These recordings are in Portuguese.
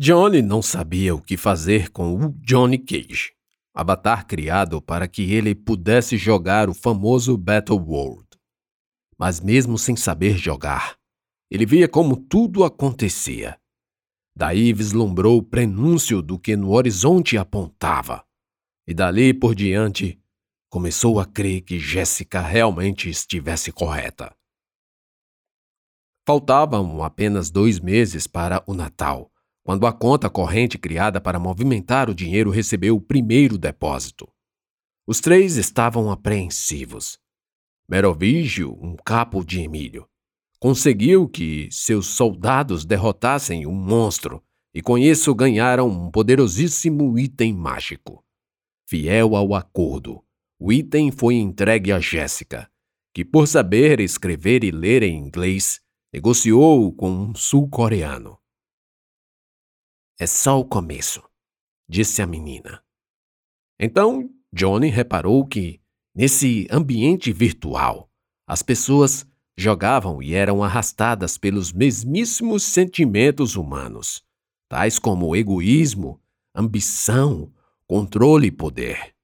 Johnny não sabia o que fazer com o Johnny Cage, avatar criado para que ele pudesse jogar o famoso Battle World. Mas mesmo sem saber jogar, ele via como tudo acontecia. Daí vislumbrou o prenúncio do que no horizonte apontava. E dali por diante, começou a crer que Jéssica realmente estivesse correta. Faltavam apenas dois meses para o Natal quando a conta corrente criada para movimentar o dinheiro recebeu o primeiro depósito. Os três estavam apreensivos. Merovingio, um capo de Emílio, conseguiu que seus soldados derrotassem um monstro e com isso ganharam um poderosíssimo item mágico. Fiel ao acordo, o item foi entregue a Jéssica, que, por saber escrever e ler em inglês, negociou com um sul-coreano. É só o começo, disse a menina. Então, Johnny reparou que, nesse ambiente virtual, as pessoas jogavam e eram arrastadas pelos mesmíssimos sentimentos humanos, tais como egoísmo, ambição, controle e poder.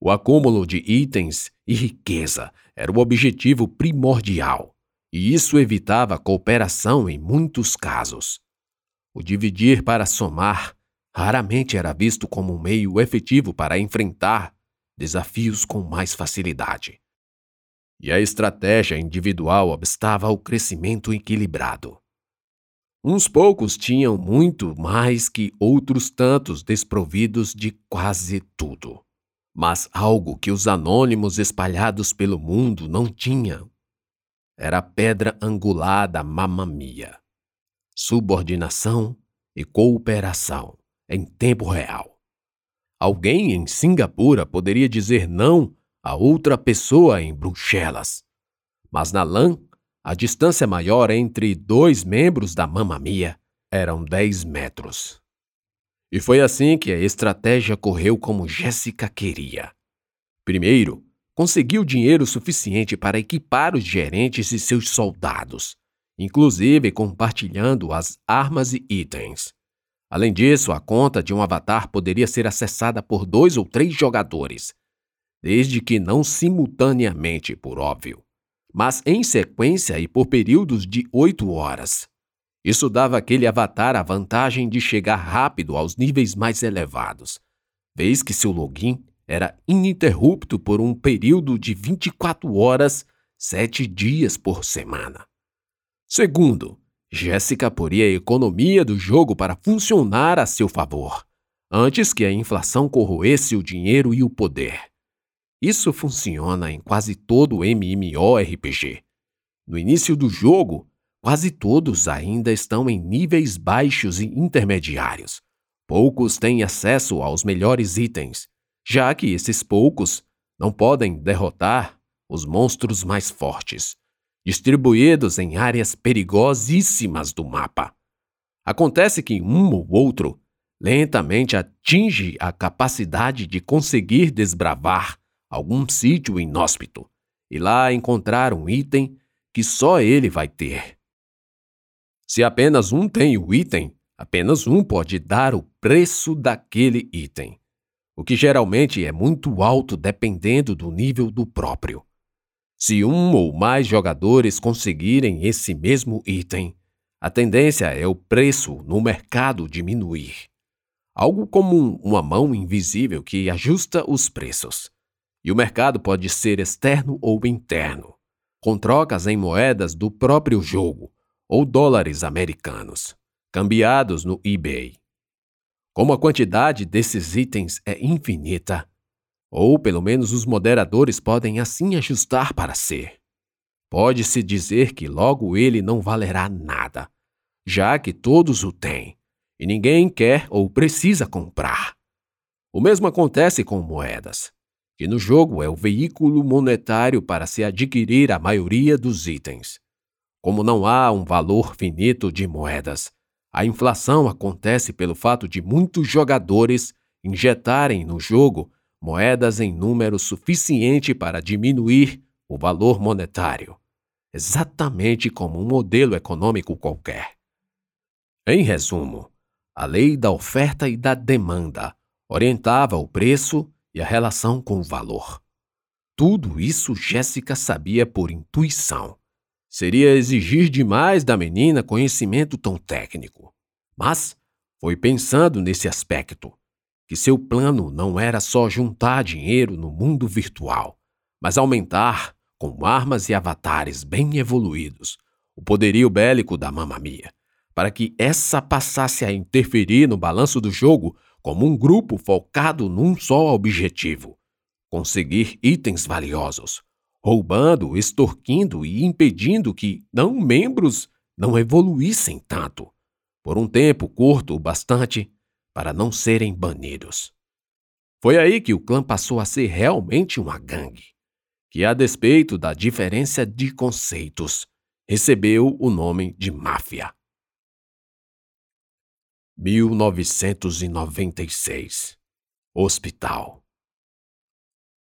O acúmulo de itens e riqueza era o objetivo primordial, e isso evitava a cooperação em muitos casos. O dividir para somar raramente era visto como um meio efetivo para enfrentar desafios com mais facilidade. E a estratégia individual obstava ao crescimento equilibrado. Uns poucos tinham muito mais que outros tantos desprovidos de quase tudo. Mas algo que os anônimos espalhados pelo mundo não tinham era a pedra angular da mamamia subordinação e cooperação em tempo real. Alguém em Singapura poderia dizer não a outra pessoa em Bruxelas, mas na LAN, a distância maior entre dois membros da mamamia eram 10 metros. E foi assim que a estratégia correu como Jéssica queria. Primeiro, conseguiu dinheiro suficiente para equipar os gerentes e seus soldados inclusive compartilhando as armas e itens. Além disso, a conta de um avatar poderia ser acessada por dois ou três jogadores, desde que não simultaneamente, por óbvio, mas em sequência e por períodos de oito horas. Isso dava àquele avatar a vantagem de chegar rápido aos níveis mais elevados, vez que seu login era ininterrupto por um período de 24 horas, sete dias por semana. Segundo, Jéssica poria a economia do jogo para funcionar a seu favor, antes que a inflação corroesse o dinheiro e o poder. Isso funciona em quase todo MMORPG. No início do jogo, quase todos ainda estão em níveis baixos e intermediários. Poucos têm acesso aos melhores itens, já que esses poucos não podem derrotar os monstros mais fortes distribuídos em áreas perigosíssimas do mapa. Acontece que um ou outro lentamente atinge a capacidade de conseguir desbravar algum sítio inóspito e lá encontrar um item que só ele vai ter. Se apenas um tem o item, apenas um pode dar o preço daquele item, o que geralmente é muito alto dependendo do nível do próprio. Se um ou mais jogadores conseguirem esse mesmo item, a tendência é o preço no mercado diminuir. Algo como uma mão invisível que ajusta os preços. E o mercado pode ser externo ou interno, com trocas em moedas do próprio jogo ou dólares americanos, cambiados no eBay. Como a quantidade desses itens é infinita, ou pelo menos os moderadores podem assim ajustar para ser. Pode-se dizer que logo ele não valerá nada, já que todos o têm e ninguém quer ou precisa comprar. O mesmo acontece com moedas, que no jogo é o veículo monetário para se adquirir a maioria dos itens. Como não há um valor finito de moedas, a inflação acontece pelo fato de muitos jogadores injetarem no jogo moedas em número suficiente para diminuir o valor monetário, exatamente como um modelo econômico qualquer. Em resumo, A lei da oferta e da demanda orientava o preço e a relação com o valor. Tudo isso Jéssica sabia por intuição. Seria exigir demais da menina conhecimento tão técnico. Mas foi pensando nesse aspecto que seu plano não era só juntar dinheiro no mundo virtual, mas aumentar, com armas e avatares bem evoluídos, o poderio bélico da Mamma Mia, para que essa passasse a interferir no balanço do jogo como um grupo focado num só objetivo: conseguir itens valiosos, roubando, extorquindo e impedindo que não membros não evoluíssem tanto, por um tempo curto o bastante para não serem banidos. Foi aí que o clã passou a ser realmente uma gangue, que, a despeito da diferença de conceitos, recebeu o nome de máfia. 1996 Hospital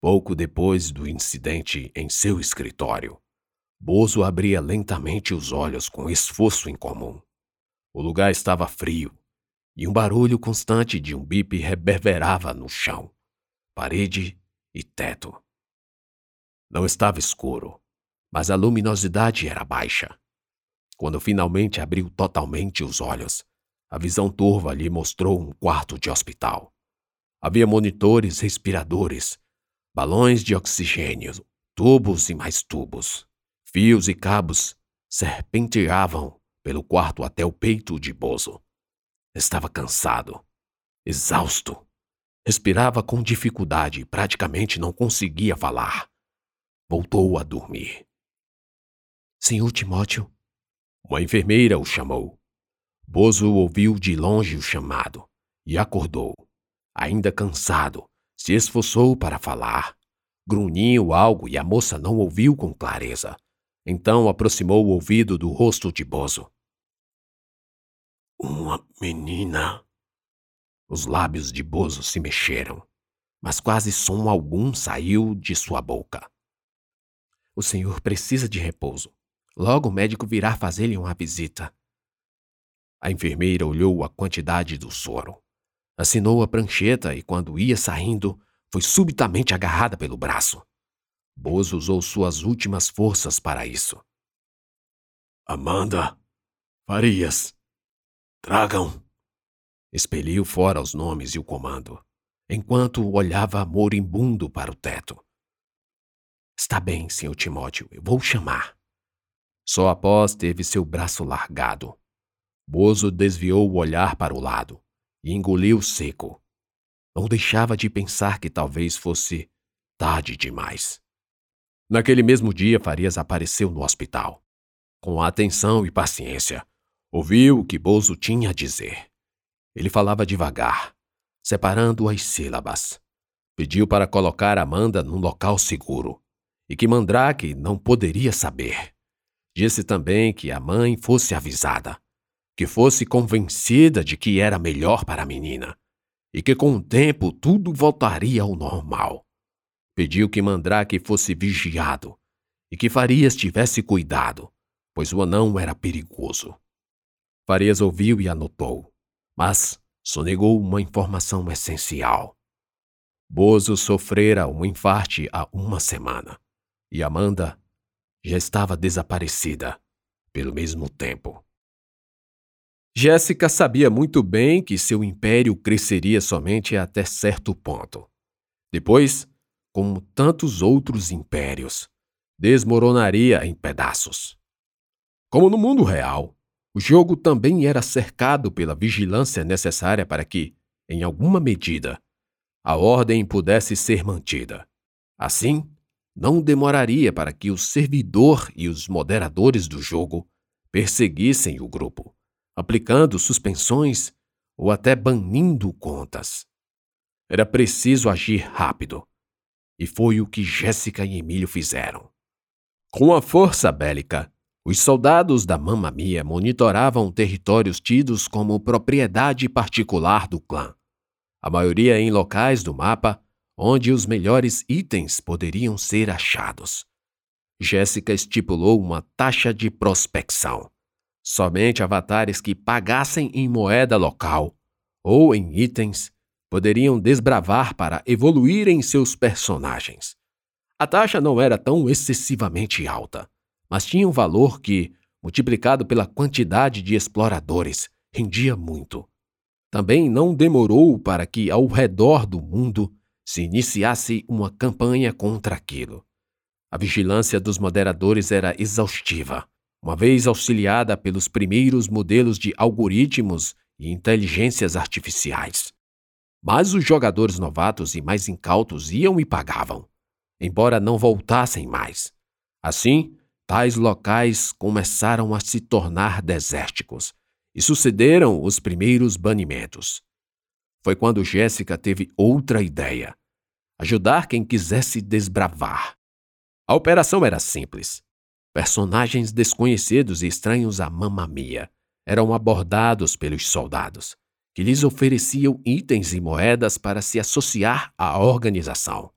Pouco depois do incidente em seu escritório, Bozo abria lentamente os olhos com esforço incomum. O lugar estava frio e um barulho constante de um bip reverberava no chão, parede e teto. Não estava escuro, mas a luminosidade era baixa. Quando finalmente abriu totalmente os olhos, a visão turva lhe mostrou um quarto de hospital. Havia monitores respiradores balões de oxigênio, tubos e mais tubos. Fios e cabos serpenteavam pelo quarto até o peito de Bozo. Estava cansado, exausto. Respirava com dificuldade e praticamente não conseguia falar. Voltou a dormir. Senhor Timóteo? Uma enfermeira o chamou. Bozo ouviu de longe o chamado e acordou, ainda cansado, se esforçou para falar. Grunhiu algo e a moça não ouviu com clareza. Então aproximou o ouvido do rosto de Bozo. Uma menina. Os lábios de Bozo se mexeram, mas quase som algum saiu de sua boca. O senhor precisa de repouso. Logo o médico virá fazer-lhe uma visita. A enfermeira olhou a quantidade do soro. Assinou a prancheta e, quando ia saindo, foi subitamente agarrada pelo braço. Bozo usou suas últimas forças para isso. Amanda, Farias, tragam. Expeliu fora os nomes e o comando, enquanto olhava moribundo para o teto. Está bem, senhor Timóteo, eu vou chamar. Só após teve seu braço largado. Bozo desviou o olhar para o lado e engoliu seco. Não deixava de pensar que talvez fosse tarde demais. Naquele mesmo dia, Farias apareceu no hospital. Com atenção e paciência, ouviu o que Bozo tinha a dizer. Ele falava devagar, separando as sílabas. Pediu para colocar Amanda num local seguro e que Mandrake não poderia saber. Disse também que a mãe fosse avisada que fosse convencida de que era melhor para a menina e que com o tempo tudo voltaria ao normal. Pediu que Mandrake fosse vigiado e que Farias tivesse cuidado, pois o anão era perigoso. Farias ouviu e anotou, mas sonegou uma informação essencial. Bozo sofrera um infarte há uma semana e Amanda já estava desaparecida pelo mesmo tempo. Jéssica sabia muito bem que seu império cresceria somente até certo ponto. Depois, como tantos outros impérios, desmoronaria em pedaços. Como no mundo real, o jogo também era cercado pela vigilância necessária para que, em alguma medida, a ordem pudesse ser mantida. Assim, não demoraria para que o servidor e os moderadores do jogo perseguissem o grupo aplicando suspensões ou até banindo contas. Era preciso agir rápido. E foi o que Jéssica e Emílio fizeram. Com a força bélica, os soldados da Mamma Mia monitoravam territórios tidos como propriedade particular do clã, a maioria em locais do mapa onde os melhores itens poderiam ser achados. Jéssica estipulou uma taxa de prospecção Somente avatares que pagassem em moeda local ou em itens, poderiam desbravar para evoluir em seus personagens. A taxa não era tão excessivamente alta, mas tinha um valor que, multiplicado pela quantidade de exploradores, rendia muito. Também não demorou para que, ao redor do mundo, se iniciasse uma campanha contra aquilo. A vigilância dos moderadores era exaustiva, uma vez auxiliada pelos primeiros modelos de algoritmos e inteligências artificiais. Mas os jogadores novatos e mais incautos iam e pagavam, embora não voltassem mais. Assim, tais locais começaram a se tornar desérticos e sucederam os primeiros banimentos. Foi quando Jéssica teve outra ideia: ajudar quem quisesse desbravar. A operação era simples. Personagens desconhecidos e estranhos à mamamia eram abordados pelos soldados, que lhes ofereciam itens e moedas para se associar à organização.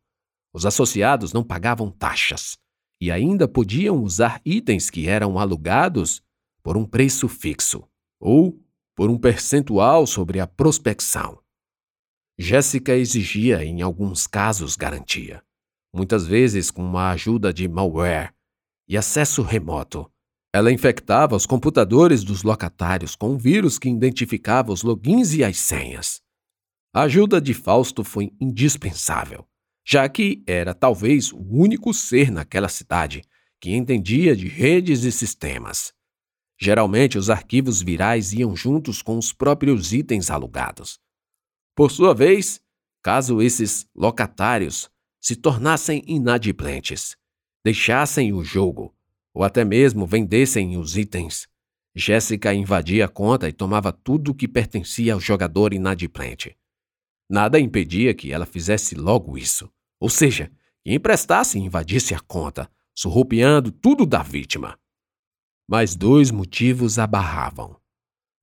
Os associados não pagavam taxas e ainda podiam usar itens que eram alugados por um preço fixo ou por um percentual sobre a prospecção. Jéssica exigia, em alguns casos, garantia, muitas vezes com a ajuda de malware e acesso remoto. Ela infectava os computadores dos locatários com um vírus que identificava os logins e as senhas. A ajuda de Fausto foi indispensável, já que era talvez o único ser naquela cidade que entendia de redes e sistemas. Geralmente, os arquivos virais iam juntos com os próprios itens alugados. Por sua vez, caso esses locatários se tornassem inadimplentes, deixassem o jogo ou até mesmo vendessem os itens, Jéssica invadia a conta e tomava tudo que pertencia ao jogador inadimplente. Nada impedia que ela fizesse logo isso, ou seja, que emprestasse e invadisse a conta, surrupiando tudo da vítima. Mas dois motivos a barravam.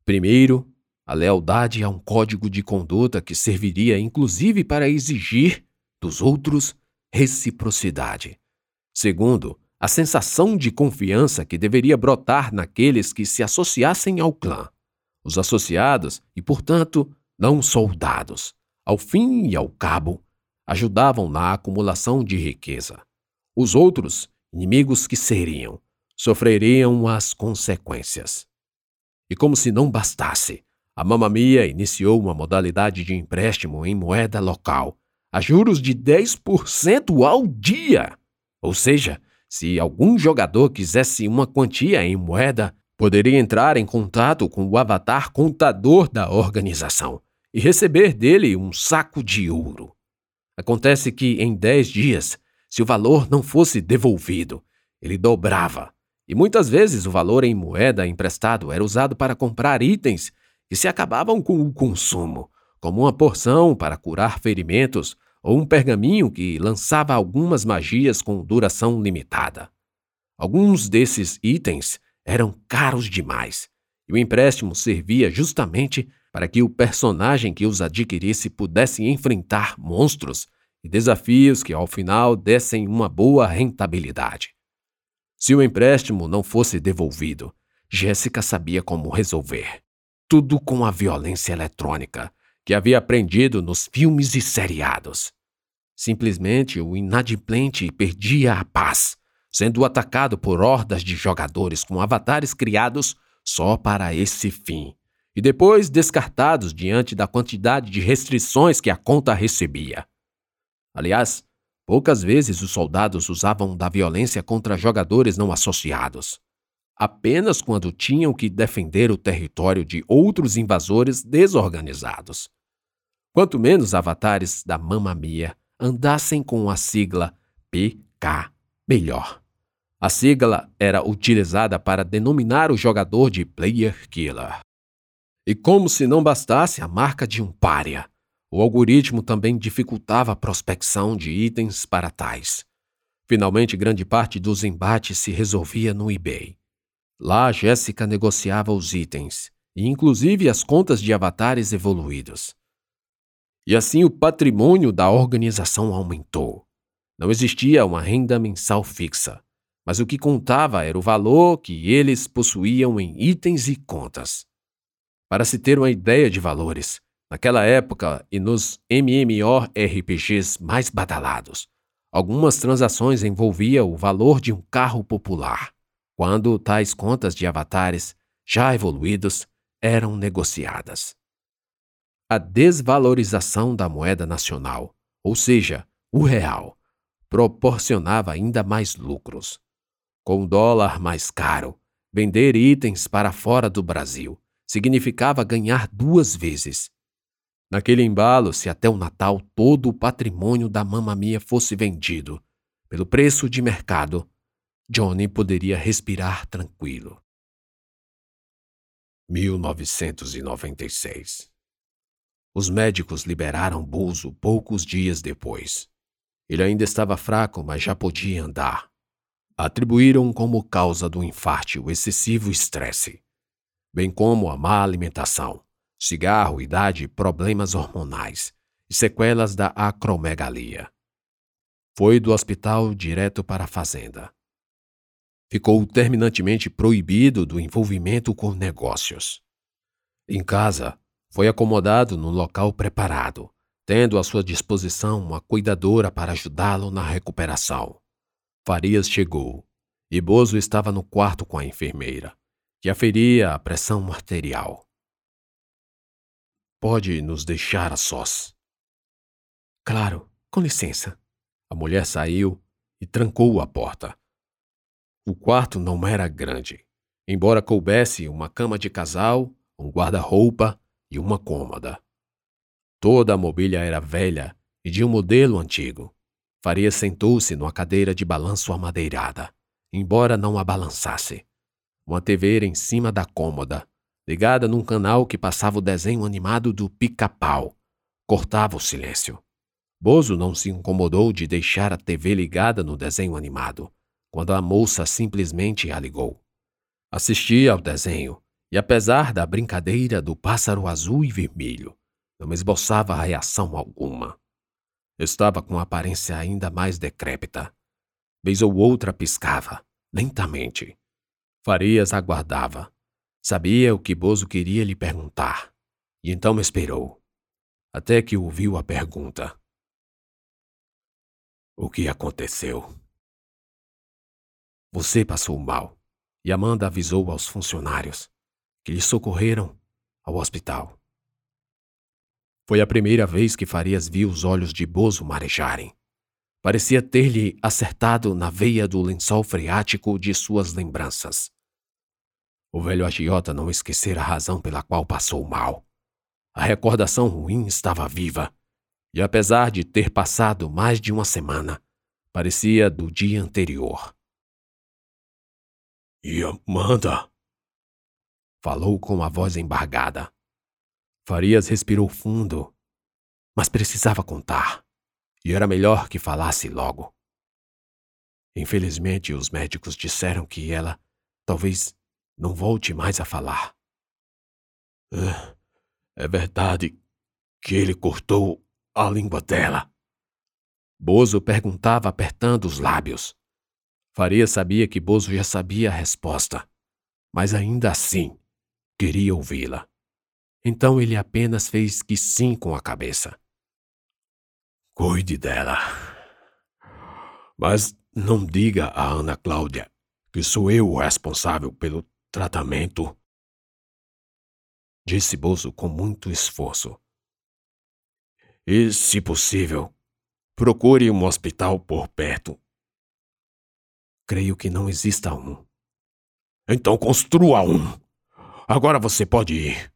Primeiro, a lealdade a um código de conduta que serviria inclusive para exigir dos outros reciprocidade. Segundo, a sensação de confiança que deveria brotar naqueles que se associassem ao clã. Os associados, e portanto, não soldados, ao fim e ao cabo, ajudavam na acumulação de riqueza. Os outros, inimigos que seriam, sofreriam as consequências. E como se não bastasse, a Mamamia iniciou uma modalidade de empréstimo em moeda local, a juros de 10% ao dia. Ou seja, se algum jogador quisesse uma quantia em moeda, poderia entrar em contato com o avatar contador da organização e receber dele um saco de ouro. Acontece que em 10 dias, se o valor não fosse devolvido, ele dobrava e muitas vezes o valor em moeda emprestado era usado para comprar itens que se acabavam com o consumo, como uma porção para curar ferimentos ou um pergaminho que lançava algumas magias com duração limitada. Alguns desses itens eram caros demais, e o empréstimo servia justamente para que o personagem que os adquirisse pudesse enfrentar monstros e desafios que ao final dessem uma boa rentabilidade. Se o empréstimo não fosse devolvido, Jéssica sabia como resolver. Tudo com a violência eletrônica que havia aprendido nos filmes e seriados. Simplesmente o inadimplente perdia a paz, sendo atacado por hordas de jogadores com avatares criados só para esse fim, e depois descartados diante da quantidade de restrições que a conta recebia. Aliás, Poucas vezes os soldados usavam da violência contra jogadores não associados. Apenas quando tinham que defender o território de outros invasores desorganizados. Quanto menos avatares da Mamamia andassem com a sigla PK, melhor. A sigla era utilizada para denominar o jogador de Player Killer. E como se não bastasse a marca de um pária, o algoritmo também dificultava a prospecção de itens para tais. Finalmente, grande parte dos embates se resolvia no eBay. Lá, Jéssica negociava os itens, e inclusive as contas de avatares evoluídos. E assim o patrimônio da organização aumentou. Não existia uma renda mensal fixa, mas o que contava era o valor que eles possuíam em itens e contas. Para se ter uma ideia de valores, Naquela época e nos MMORPGs mais badalados, algumas transações envolviam o valor de um carro popular, quando tais contas de avatares, já evoluídos, eram negociadas. A desvalorização da moeda nacional, ou seja, o real, proporcionava ainda mais lucros. Com o dólar mais caro, vender itens para fora do Brasil significava ganhar duas vezes. Naquele embalo, se até o Natal todo o patrimônio da mamamia fosse vendido pelo preço de mercado, Johnny poderia respirar tranquilo. 1996 Os médicos liberaram Buzo poucos dias depois. Ele ainda estava fraco, mas já podia andar. Atribuíram como causa do infarte o excessivo estresse, bem como a má alimentação, cigarro, idade, problemas hormonais e sequelas da acromegalia. Foi do hospital direto para a fazenda. Ficou terminantemente proibido do envolvimento com negócios. Em casa, foi acomodado num local preparado, tendo à sua disposição uma cuidadora para ajudá-lo na recuperação. Farias chegou e Bozo estava no quarto com a enfermeira, que aferia a pressão arterial. Pode nos deixar a sós. Claro, com licença. A mulher saiu e trancou a porta. O quarto não era grande, embora coubesse uma cama de casal, um guarda-roupa e uma cômoda. Toda a mobília era velha e de um modelo antigo. Faria sentou-se numa cadeira de balanço amadeirada, embora não a balançasse. Uma TV era em cima da cômoda, ligada num canal que passava o desenho animado do pica-pau. Cortava o silêncio. Bozo não se incomodou de deixar a TV ligada no desenho animado, quando a moça simplesmente a ligou. Assistia ao desenho, e apesar da brincadeira do pássaro azul e vermelho, não esboçava reação alguma. Estava com aparência ainda mais decrépita. Vez ou outra piscava, lentamente. Farias aguardava. Sabia o que Bozo queria lhe perguntar. E então esperou. Até que ouviu a pergunta. O que aconteceu? Você passou mal. E Amanda avisou aos funcionários, que lhe socorreram ao hospital. Foi a primeira vez que Farias viu os olhos de Bozo marejarem. Parecia ter-lhe acertado na veia do lençol freático de suas lembranças. O velho agiota não esquecera a razão pela qual passou mal. A recordação ruim estava viva, e apesar de ter passado mais de uma semana, parecia do dia anterior. E Amanda? Falou com a voz embargada. Farias respirou fundo, mas precisava contar, e era melhor que falasse logo. Infelizmente, os médicos disseram que ela talvez não volte mais a falar. É, é verdade que ele cortou a língua dela. Bozo perguntava apertando os lábios. Faria sabia que Bozo já sabia a resposta, mas ainda assim queria ouvi-la. Então ele apenas fez que sim com a cabeça. Cuide dela. Mas não diga a Ana Cláudia que sou eu o responsável pelo tratamento. Disse Bozo com muito esforço. E, se possível, procure um hospital por perto. Creio que não exista um. Então construa um. Agora você pode ir.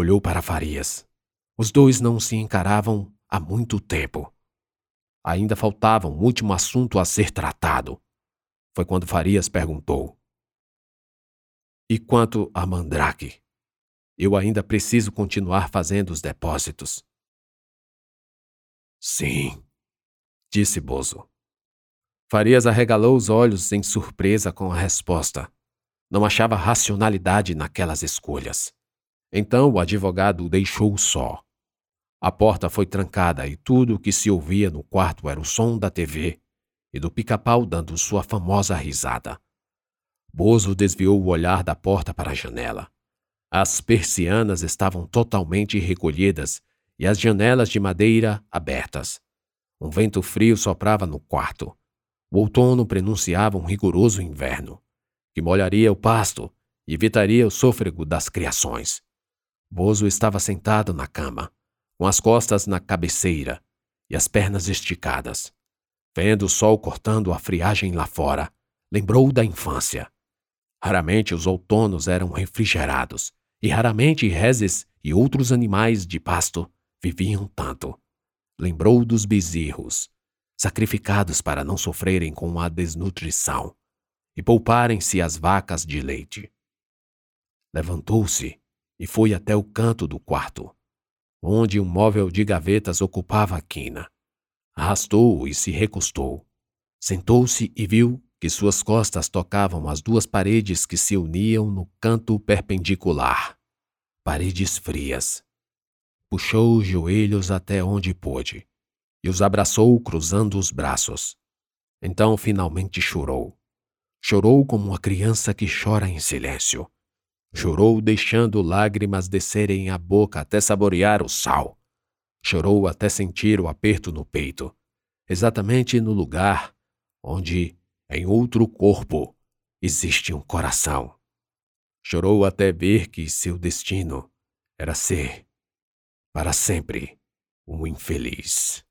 Olhou para Farias. Os dois não se encaravam há muito tempo. Ainda faltava um último assunto a ser tratado. Foi quando Farias perguntou: E quanto a Mandrake? Eu ainda preciso continuar fazendo os depósitos. Sim, disse Bozo. Farias arregalou os olhos em surpresa com a resposta. Não achava racionalidade naquelas escolhas. Então o advogado o deixou só. A porta foi trancada e tudo o que se ouvia no quarto era o som da TV e do pica-pau dando sua famosa risada. Bozo desviou o olhar da porta para a janela. As persianas estavam totalmente recolhidas e as janelas de madeira abertas. Um vento frio soprava no quarto. O outono prenunciava um rigoroso inverno, que molharia o pasto e evitaria o sôfrego das criações. Bozo estava sentado na cama, com as costas na cabeceira e as pernas esticadas. Vendo o sol cortando a friagem lá fora, lembrou da infância. Raramente os outonos eram refrigerados, e raramente reses e outros animais de pasto viviam tanto. Lembrou dos bezerros, sacrificados para não sofrerem com a desnutrição e pouparem-se as vacas de leite. Levantou-se e foi até o canto do quarto, onde um móvel de gavetas ocupava a quina. Arrastou-o e se recostou. Sentou-se e viu que suas costas tocavam as duas paredes que se uniam no canto perpendicular. Paredes frias. Puxou os joelhos até onde pôde e os abraçou cruzando os braços. Então finalmente chorou. Chorou como uma criança que chora em silêncio. Chorou deixando lágrimas descerem a boca até saborear o sal. Chorou até sentir o aperto no peito, exatamente no lugar onde em outro corpo existe um coração. Chorou até ver que seu destino era ser, para sempre, um infeliz.